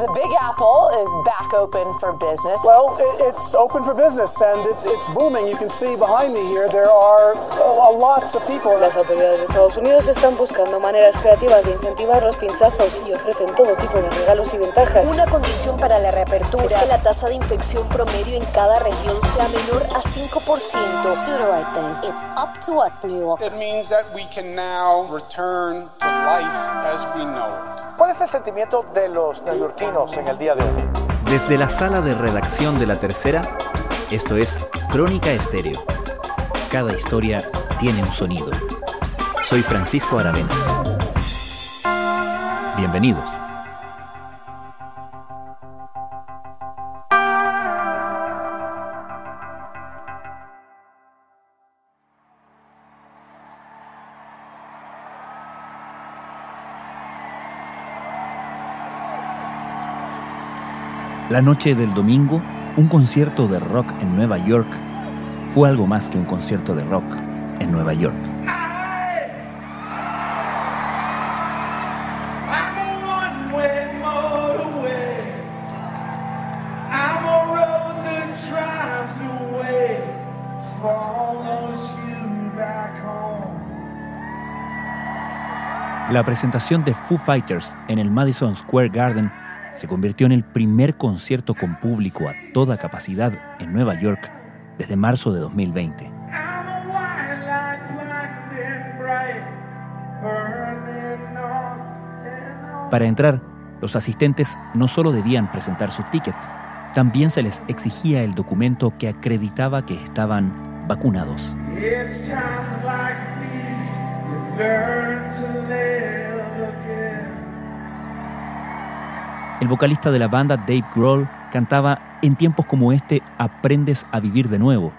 The Big Apple is back open for business. Well, it's open for business and it's, it's booming. You can see behind me here there are uh, lots of people. Las autoridades de Estados Unidos están buscando maneras creativas de incentivar los pinchazos y ofrecen todo tipo de regalos y ventajas. Una condición para la reapertura es que la tasa de infección promedio en cada región sea menor a 5%. Do the right thing. It's up to us, New York. It means that we can now return to life as we know it. ¿Cuál es el sentimiento de los neoyorquinos en el día de hoy? Desde la sala de redacción de La Tercera, esto es Crónica Estéreo. Cada historia tiene un sonido. Soy Francisco Aravena. Bienvenidos. La noche del domingo, un concierto de rock en Nueva York fue algo más que un concierto de rock en Nueva York. La presentación de Foo Fighters en el Madison Square Garden se convirtió en el primer concierto con público a toda capacidad en Nueva York desde marzo de 2020. Para entrar, los asistentes no solo debían presentar su ticket, también se les exigía el documento que acreditaba que estaban vacunados. El vocalista de la banda Dave Grohl cantaba En tiempos como este aprendes a vivir de nuevo.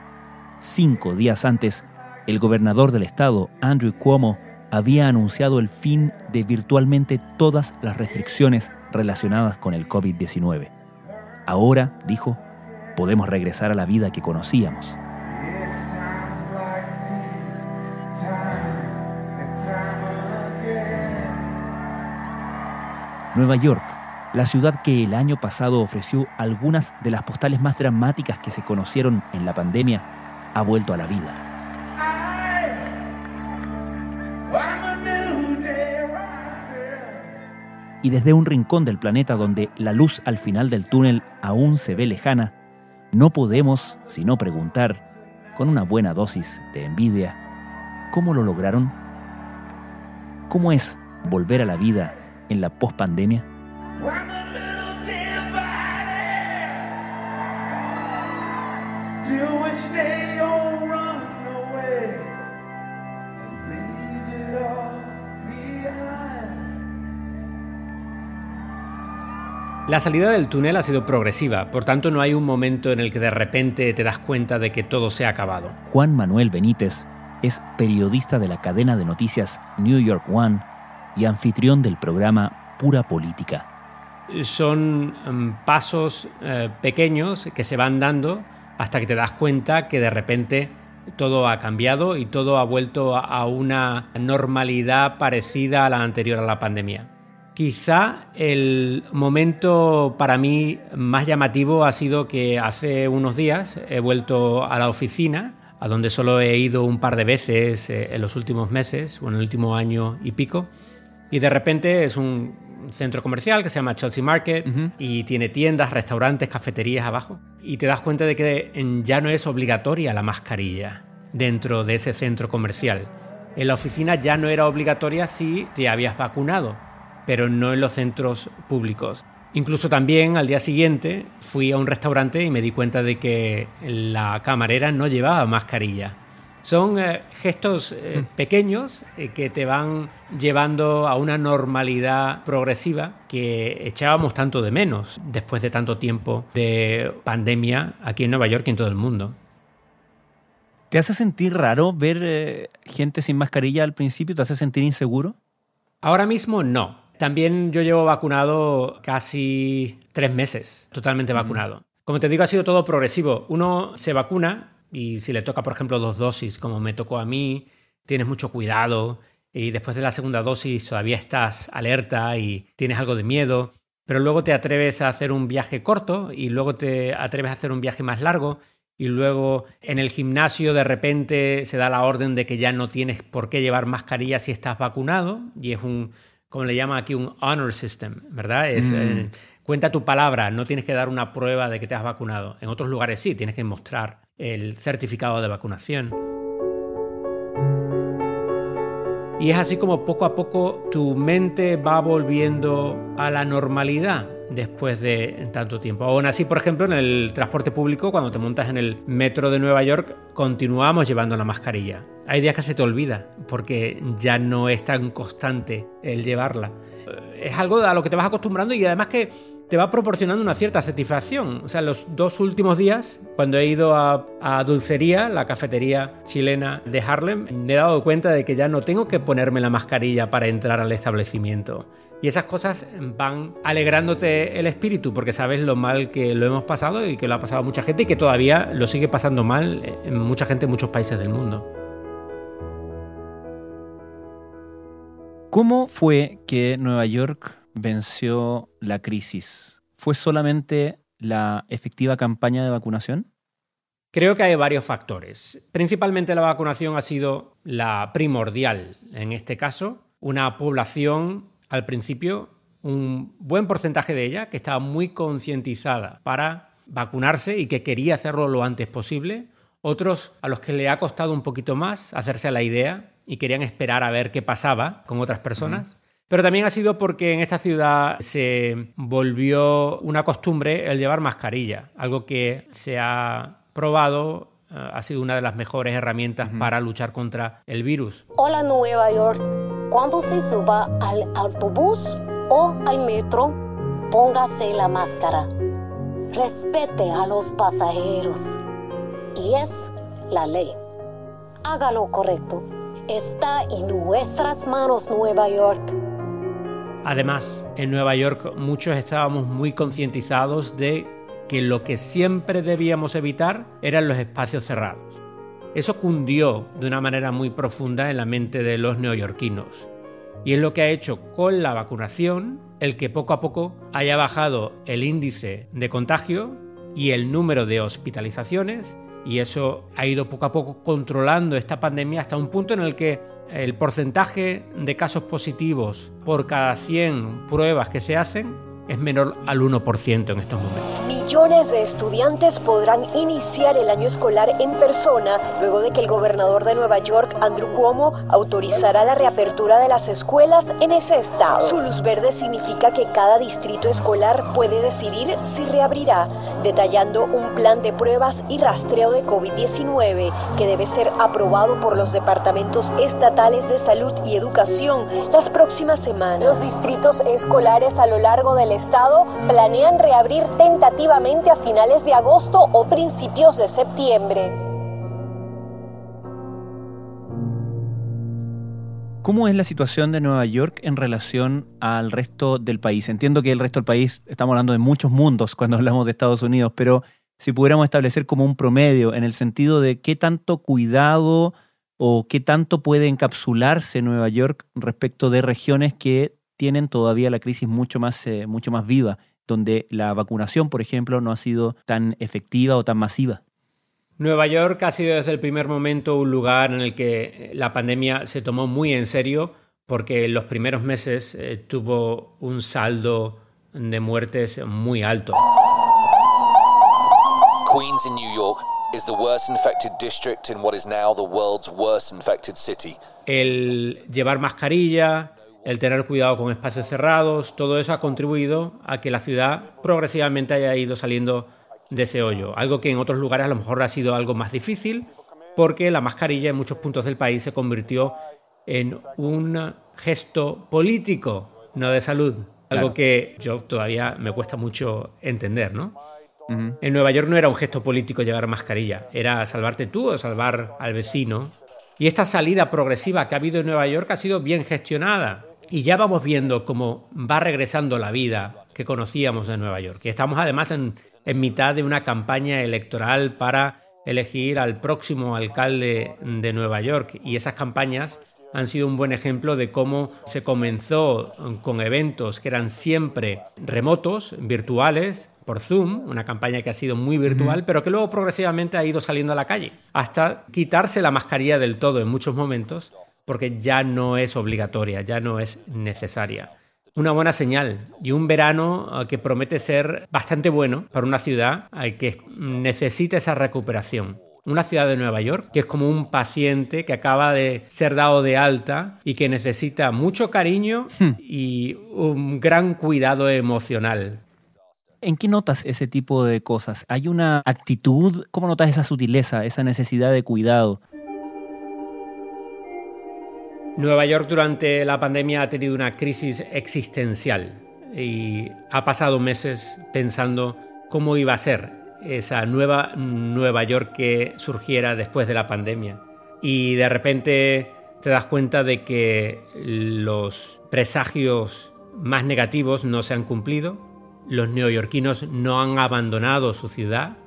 Cinco días antes, el gobernador del estado, Andrew Cuomo, había anunciado el fin de virtualmente todas las restricciones relacionadas con el COVID-19. Ahora, dijo, podemos regresar a la vida que conocíamos. Nueva York la ciudad que el año pasado ofreció algunas de las postales más dramáticas que se conocieron en la pandemia, ha vuelto a la vida. Y desde un rincón del planeta donde la luz al final del túnel aún se ve lejana, no podemos sino preguntar, con una buena dosis de envidia, ¿cómo lo lograron? ¿Cómo es volver a la vida en la pospandemia? La salida del túnel ha sido progresiva, por tanto no hay un momento en el que de repente te das cuenta de que todo se ha acabado. Juan Manuel Benítez es periodista de la cadena de noticias New York One y anfitrión del programa Pura Política son em, pasos eh, pequeños que se van dando hasta que te das cuenta que de repente todo ha cambiado y todo ha vuelto a una normalidad parecida a la anterior a la pandemia. Quizá el momento para mí más llamativo ha sido que hace unos días he vuelto a la oficina, a donde solo he ido un par de veces eh, en los últimos meses o en el último año y pico, y de repente es un centro comercial que se llama Chelsea Market y tiene tiendas, restaurantes, cafeterías abajo. Y te das cuenta de que ya no es obligatoria la mascarilla dentro de ese centro comercial. En la oficina ya no era obligatoria si te habías vacunado, pero no en los centros públicos. Incluso también al día siguiente fui a un restaurante y me di cuenta de que la camarera no llevaba mascarilla. Son eh, gestos eh, mm. pequeños eh, que te van llevando a una normalidad progresiva que echábamos tanto de menos después de tanto tiempo de pandemia aquí en Nueva York y en todo el mundo. ¿Te hace sentir raro ver gente sin mascarilla al principio? ¿Te hace sentir inseguro? Ahora mismo no. También yo llevo vacunado casi tres meses, totalmente vacunado. Como te digo, ha sido todo progresivo. Uno se vacuna y si le toca, por ejemplo, dos dosis, como me tocó a mí, tienes mucho cuidado y después de la segunda dosis todavía estás alerta y tienes algo de miedo. pero luego te atreves a hacer un viaje corto y luego te atreves a hacer un viaje más largo y luego en el gimnasio de repente se da la orden de que ya no tienes por qué llevar mascarilla si estás vacunado y es un, como le llama aquí, un honor system, ¿verdad? Es, Mm. eh, cuenta tu palabra, no tienes que dar una prueba de que te has vacunado. En otros lugares sí, tienes que mostrar el certificado de vacunación. Y es así como poco a poco tu mente va volviendo a la normalidad después de tanto tiempo. Aún así, por ejemplo, en el transporte público, cuando te montas en el metro de Nueva York, continuamos llevando la mascarilla. Hay días que se te olvida porque ya no es tan constante el llevarla. Es algo a lo que te vas acostumbrando y además que te va proporcionando una cierta satisfacción. O sea, los dos últimos días, cuando he ido a, Dulcería, la cafetería chilena de Harlem, me he dado cuenta de que ya no tengo que ponerme la mascarilla para entrar al establecimiento. Y esas cosas van alegrándote el espíritu porque sabes lo mal que lo hemos pasado y que lo ha pasado mucha gente y que todavía lo sigue pasando mal en mucha gente en muchos países del mundo. ¿Cómo fue que Nueva York venció la crisis? ¿Fue solamente la efectiva campaña de vacunación? Creo que hay varios factores. Principalmente la vacunación ha sido la primordial en este caso. Una población, al principio, un buen porcentaje de ella que estaba muy concientizada para vacunarse y que quería hacerlo lo antes posible. Otros a los que le ha costado un poquito más hacerse a la idea y querían esperar a ver qué pasaba con otras personas. Pero también ha sido porque en esta ciudad se volvió una costumbre el llevar mascarilla, algo que se ha probado, eh, ha sido una de las mejores herramientas para luchar contra el virus. Hola Nueva York. Cuando se suba al autobús o al metro, póngase la máscara. Respete a los pasajeros. Y es la ley. Haga lo correcto. Está en nuestras manos Nueva York. Además, en Nueva York muchos estábamos muy concientizados de que lo que siempre debíamos evitar eran los espacios cerrados. Eso cundió de una manera muy profunda en la mente de los neoyorquinos. Y es lo que ha hecho con la vacunación el que poco a poco haya bajado el índice de contagio y el número de hospitalizaciones y eso ha ido poco a poco controlando esta pandemia hasta un punto en el que el porcentaje de casos positivos por cada 100 pruebas que se hacen es menor al 1% en estos momentos. Millones de estudiantes podrán iniciar el año escolar en persona luego de que el gobernador de Nueva York, Andrew Cuomo, autorizará la reapertura de las escuelas en ese estado. Su luz verde significa que cada distrito escolar puede decidir si reabrirá, detallando un plan de pruebas y rastreo de COVID-19 que debe ser aprobado por los departamentos estatales de salud y educación las próximas semanas. Los distritos escolares a lo largo del estado planean reabrir tentativamente a finales de agosto o principios de septiembre. ¿Cómo es la situación de Nueva York en relación al resto del país? Entiendo que el resto del país, estamos hablando de muchos mundos cuando hablamos de Estados Unidos, pero si pudiéramos establecer como un promedio en el sentido de qué tanto cuidado o qué tanto puede encapsularse Nueva York respecto de regiones que tienen todavía la crisis mucho más, eh, mucho más viva, donde la vacunación, por ejemplo, no ha sido tan efectiva o tan masiva. Nueva York ha sido desde el primer momento un lugar en el que la pandemia se tomó muy en serio porque en los primeros meses eh, tuvo un saldo de muertes muy alto. Queens in New York is the worst infected district in what is now the world's worst infected city. El llevar mascarilla, el tener cuidado con espacios cerrados, todo eso ha contribuido a que la ciudad progresivamente haya ido saliendo de ese hoyo. Algo que en otros lugares a lo mejor ha sido algo más difícil porque la mascarilla en muchos puntos del país se convirtió en un gesto político, no de salud. Algo Claro. que yo todavía me cuesta mucho entender, ¿no? En Nueva York no era un gesto político llevar mascarilla, era salvarte tú o salvar al vecino. Y esta salida progresiva que ha habido en Nueva York ha sido bien gestionada. Y ya vamos viendo cómo va regresando la vida que conocíamos de Nueva York. Y estamos además en, en mitad de una campaña electoral para elegir al próximo alcalde de Nueva York. Y esas campañas han sido un buen ejemplo de cómo se comenzó con eventos que eran siempre remotos, virtuales, por Zoom, una campaña que ha sido muy virtual, pero que luego progresivamente ha ido saliendo a la calle, hasta quitarse la mascarilla del todo en muchos momentos, porque ya no es obligatoria, ya no es necesaria. Una buena señal y un verano eh, que promete ser bastante bueno para una ciudad eh, que necesita esa recuperación una ciudad de Nueva York que es como un paciente que acaba de ser dado de alta y que necesita mucho cariño hmm. y un gran cuidado emocional. ¿En qué notas ese tipo de cosas? ¿Hay una actitud? ¿Cómo notas esa sutileza, esa necesidad de cuidado? Nueva York durante la pandemia ha tenido una crisis existencial y ha pasado meses pensando cómo iba a ser esa nueva Nueva York que surgiera después de la pandemia. Y de repente te das cuenta de que los presagios más negativos no se han cumplido, los neoyorquinos no han abandonado su ciudad,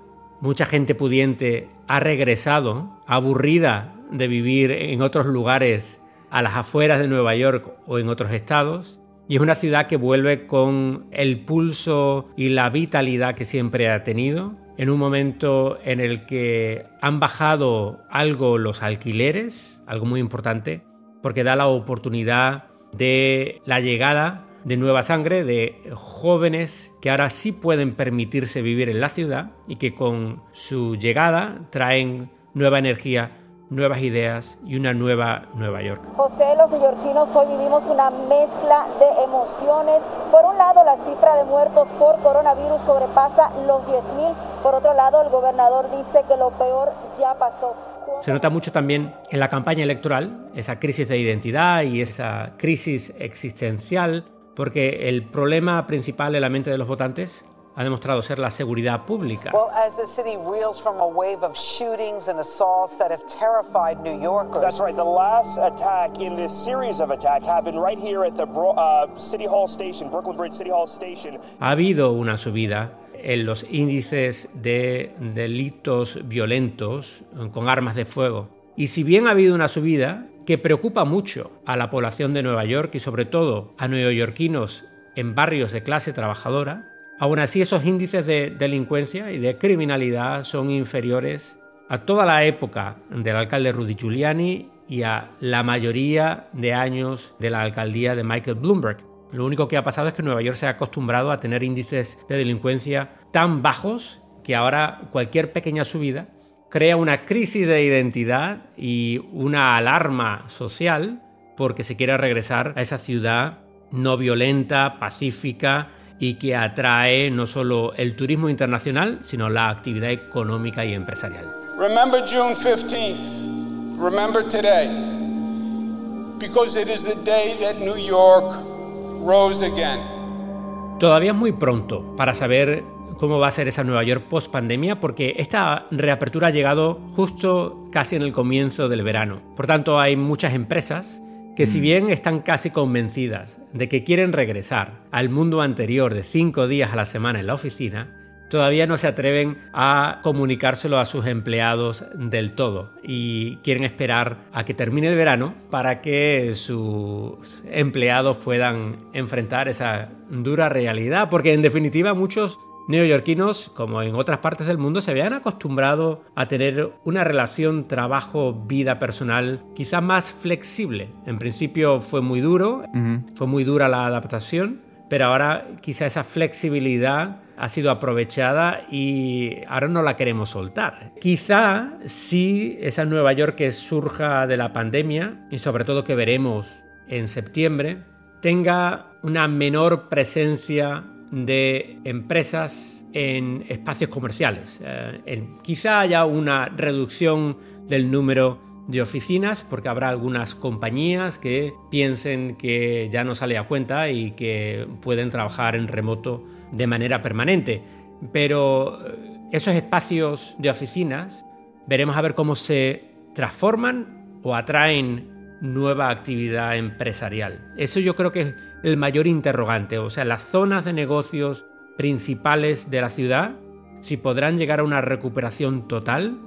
mucha gente pudiente ha regresado, aburrida de vivir en otros lugares a las afueras de Nueva York o en otros estados, y es una ciudad que vuelve con el pulso y la vitalidad que siempre ha tenido, en un momento en el que han bajado algo los alquileres, algo muy importante, porque da la oportunidad de la llegada de nueva sangre, de jóvenes que ahora sí pueden permitirse vivir en la ciudad y que con su llegada traen nueva energía nuevas ideas y una nueva Nueva York. José, los neoyorquinos hoy vivimos una mezcla de emociones. Por un lado, la cifra de muertos por coronavirus sobrepasa los 10.000. Por otro lado, el gobernador dice que lo peor ya pasó. Se nota mucho también en la campaña electoral esa crisis de identidad y esa crisis existencial, porque el problema principal en la mente de los votantes ha demostrado ser la seguridad pública. Well, as the city reels from a wave of shootings and assaults that have terrified New Yorkers. That's right. The last attack in this series of attacks happened right here at the uh, City Hall Station, Brooklyn Bridge City Hall Station. Ha habido una subida en los índices de delitos violentos con armas de fuego. Y si bien ha habido una subida que preocupa mucho a la población de Nueva York y sobre todo a neoyorquinos en barrios de clase trabajadora, Aún así, esos índices de delincuencia y de criminalidad son inferiores a toda la época del alcalde Rudy Giuliani y a la mayoría de años de la alcaldía de Michael Bloomberg. Lo único que ha pasado es que Nueva York se ha acostumbrado a tener índices de delincuencia tan bajos que ahora cualquier pequeña subida crea una crisis de identidad y una alarma social porque se quiere regresar a esa ciudad no violenta, pacífica y que atrae no solo el turismo internacional, sino la actividad económica y empresarial. Remember June 15th. Remember today. Because it is the day that New York rose again. Todavía es muy pronto para saber cómo va a ser esa Nueva York post pandemia, porque esta reapertura ha llegado justo casi en el comienzo del verano. Por tanto, hay muchas empresas que si mm. bien están casi convencidas de que quieren regresar al mundo anterior de cinco días a la semana en la oficina, todavía no se atreven a comunicárselo a sus empleados del todo y quieren esperar a que termine el verano para que sus empleados puedan enfrentar esa dura realidad, porque en definitiva muchos neoyorquinos, como en otras partes del mundo, se habían acostumbrado a tener una relación trabajo-vida personal quizá más flexible. En principio fue muy duro, fue muy dura la adaptación, pero ahora quizá esa flexibilidad ha sido aprovechada y ahora no la queremos soltar. Quizá si esa Nueva York que surja de la pandemia y sobre todo que veremos en septiembre, tenga una menor presencia de empresas en espacios comerciales. Eh, quizá haya una reducción del número de oficinas porque habrá algunas compañías que piensen que ya no sale a cuenta y que pueden trabajar en remoto de manera permanente. Pero eh, esos espacios de oficinas veremos a ver cómo se transforman o atraen nueva actividad empresarial. Eso yo creo que es el mayor interrogante, o sea, las zonas de negocios principales de la ciudad, si podrán llegar a una recuperación total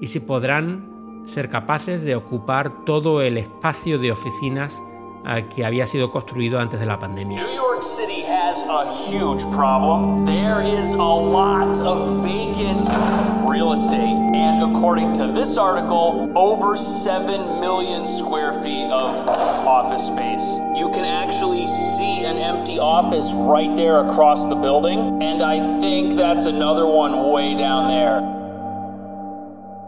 y si podrán ser capaces de ocupar todo el espacio de oficinas que había sido construido antes de la pandemia. New York City has a huge problem. There is a lot of vacant real estate, and according to this article, over 7 million square feet of office space. You can actually see an empty office right there across the building, and I think that's another one way down there.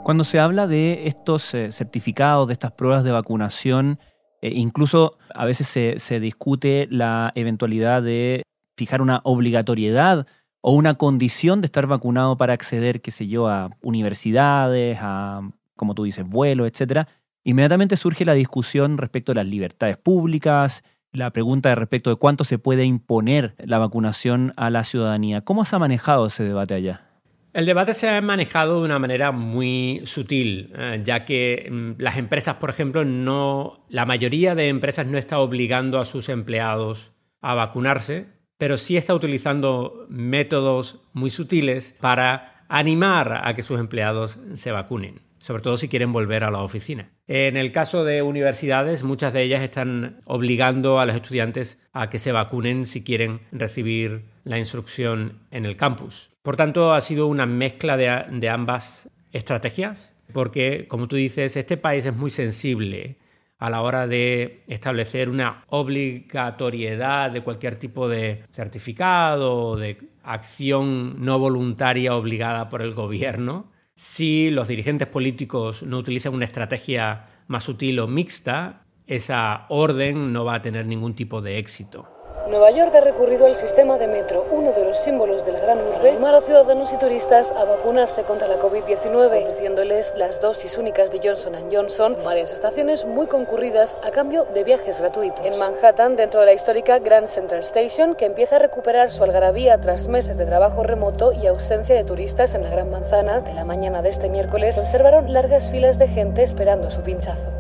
Cuando se habla de estos eh, certificados, de estas pruebas de vacunación, eh, incluso a veces se, se, discute la eventualidad de fijar una obligatoriedad o una condición de estar vacunado para acceder, qué sé yo, a universidades, a, como tú dices, vuelos, etc. Inmediatamente surge la discusión respecto a las libertades públicas, la pregunta respecto de cuánto se puede imponer la vacunación a la ciudadanía. ¿Cómo se ha manejado ese debate allá? El debate se ha manejado de una manera muy sutil, eh, ya que mm, las empresas, por ejemplo, no, la mayoría de empresas no está obligando a sus empleados a vacunarse, pero sí está utilizando métodos muy sutiles para animar a que sus empleados se vacunen, sobre todo si quieren volver a la oficina. En el caso de universidades, muchas de ellas están obligando a los estudiantes a que se vacunen si quieren recibir la instrucción en el campus. Por tanto, ha sido una mezcla de, ambas estrategias, porque, como tú dices, este país es muy sensible a la hora de establecer una obligatoriedad de cualquier tipo de certificado de acción no voluntaria obligada por el gobierno. Si los dirigentes políticos no utilizan una estrategia más sutil o mixta, esa orden no va a tener ningún tipo de éxito. Nueva York ha recurrido al sistema de metro, uno de los símbolos de la gran urbe, animar a ciudadanos y turistas a vacunarse contra la COVID-19, ofreciéndoles las dosis únicas de Johnson Johnson, varias estaciones muy concurridas a cambio de viajes gratuitos. En Manhattan, dentro de la histórica Grand Central Station, que empieza a recuperar su algarabía tras meses de trabajo remoto y ausencia de turistas en la Gran Manzana, de la mañana de este miércoles, observaron largas filas de gente esperando su pinchazo.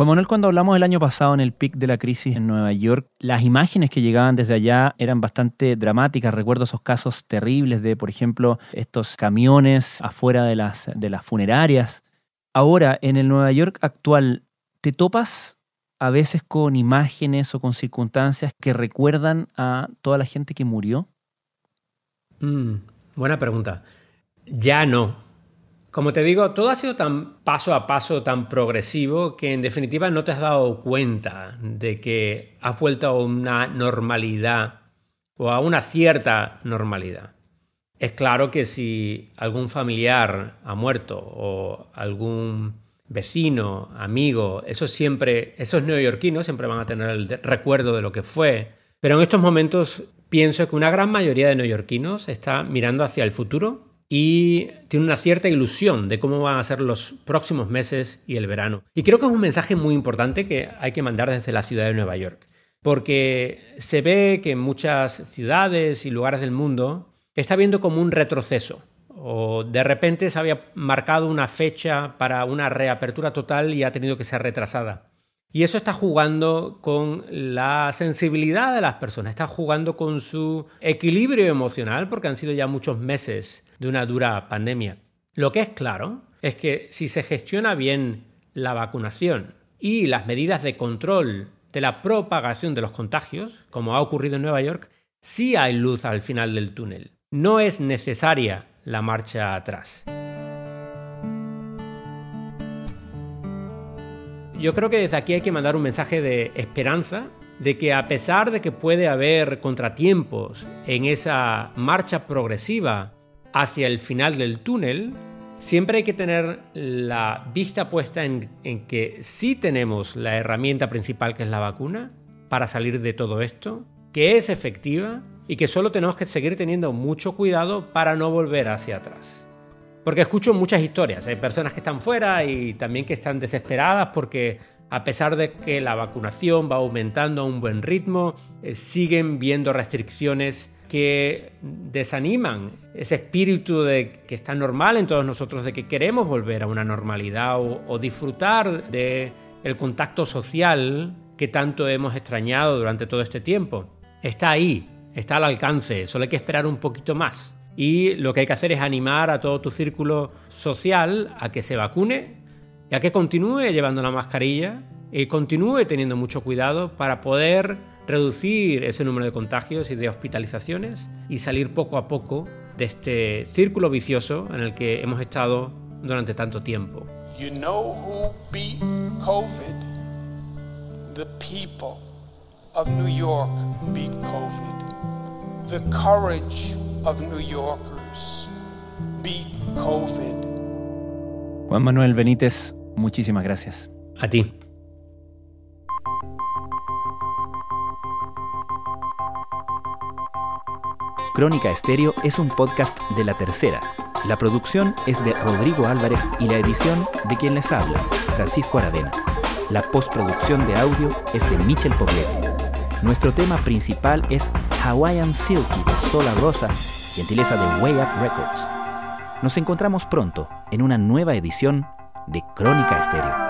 Juan Manuel, cuando hablamos el año pasado en el pic de la crisis en Nueva York, las imágenes que llegaban desde allá eran bastante dramáticas. Recuerdo esos casos terribles de, por ejemplo, estos camiones afuera de las, de las funerarias. Ahora, en el Nueva York actual, ¿te topas a veces con imágenes o con circunstancias que recuerdan a toda la gente que murió? Mm, buena pregunta. Ya no. Como te digo, todo ha sido tan paso a paso, tan progresivo, que en definitiva no te has dado cuenta de que has vuelto a una normalidad o a una cierta normalidad. Es claro que si algún familiar ha muerto o algún vecino, amigo, eso siempre, esos neoyorquinos siempre van a tener el recuerdo de lo que fue. Pero en estos momentos pienso que una gran mayoría de neoyorquinos está mirando hacia el futuro y tiene una cierta ilusión de cómo van a ser los próximos meses y el verano. Y creo que es un mensaje muy importante que hay que mandar desde la ciudad de Nueva York, porque se ve que en muchas ciudades y lugares del mundo está viendo como un retroceso. O de repente se había marcado una fecha para una reapertura total y ha tenido que ser retrasada. Y eso está jugando con la sensibilidad de las personas, está jugando con su equilibrio emocional, porque han sido ya muchos meses de una dura pandemia. Lo que es claro es que si se gestiona bien la vacunación y las medidas de control de la propagación de los contagios, como ha ocurrido en Nueva York, sí hay luz al final del túnel. No es necesaria la marcha atrás. Yo creo que desde aquí hay que mandar un mensaje de esperanza, de que a pesar de que puede haber contratiempos en esa marcha progresiva hacia el final del túnel, siempre hay que tener la vista puesta en, que sí tenemos la herramienta principal que es la vacuna para salir de todo esto, que es efectiva y que solo tenemos que seguir teniendo mucho cuidado para no volver hacia atrás. Porque escucho muchas historias, hay personas que están fuera y también que están desesperadas porque a pesar de que la vacunación va aumentando a un buen ritmo, eh, siguen viendo restricciones que desaniman ese espíritu de que está normal en todos nosotros, de que queremos volver a una normalidad o, disfrutar de el contacto social que tanto hemos extrañado durante todo este tiempo. Está ahí, está al alcance, solo hay que esperar un poquito más. Y lo que hay que hacer es animar a todo tu círculo social a que se vacune y a que continúe llevando la mascarilla y continúe teniendo mucho cuidado para poder reducir ese número de contagios y de hospitalizaciones y salir poco a poco de este círculo vicioso en el que hemos estado durante tanto tiempo. You know who beat COVID? The people of New York beat COVID. The courage of New Yorkers beat COVID. Juan Manuel Benítez, muchísimas gracias. A ti. Crónica Estéreo es un podcast de la tercera. La producción es de Rodrigo Álvarez y la edición de quien les habla, Francisco Aravena. La postproducción de audio es de Michel Pobletti. Nuestro tema principal es Hawaiian Silky de Sola Rosa, gentileza de Way Up Records. Nos encontramos pronto en una nueva edición de Crónica Estéreo.